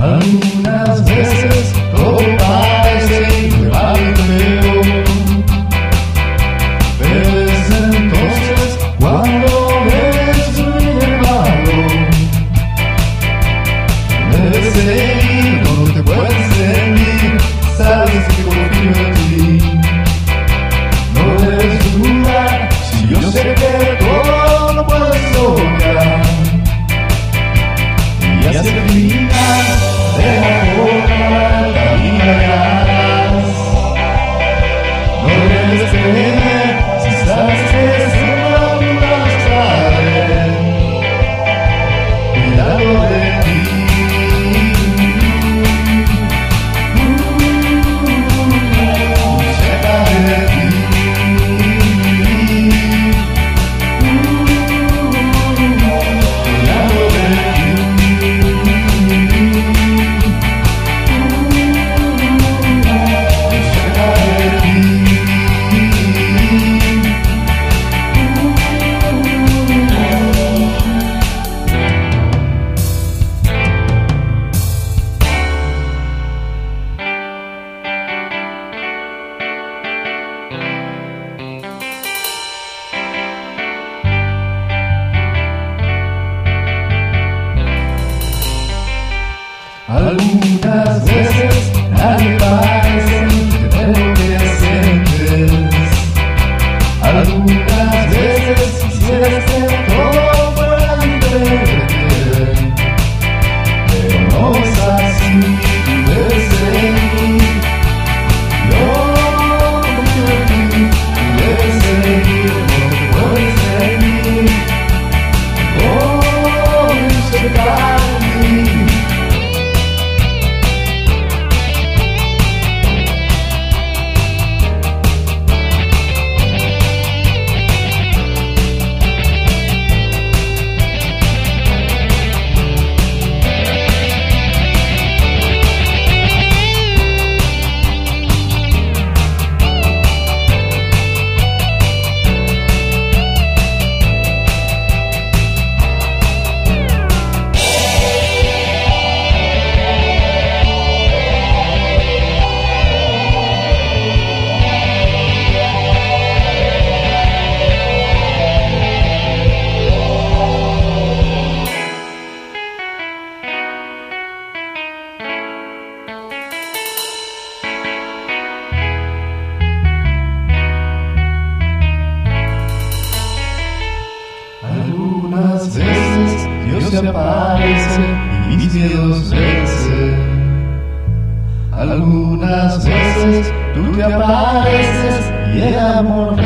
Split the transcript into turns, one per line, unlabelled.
Algunas veces todo parece inevitable. Pero es entonces cuando ves un hermano. Debes seguir, no te puedes rendir, sabes que confío en ti. No debes dudar, si yo sé que todo lo puedes lograr. Y hacia Algunas veces nadie parece aparece y mis miedos vence. Algunas veces tú te apareces y el amor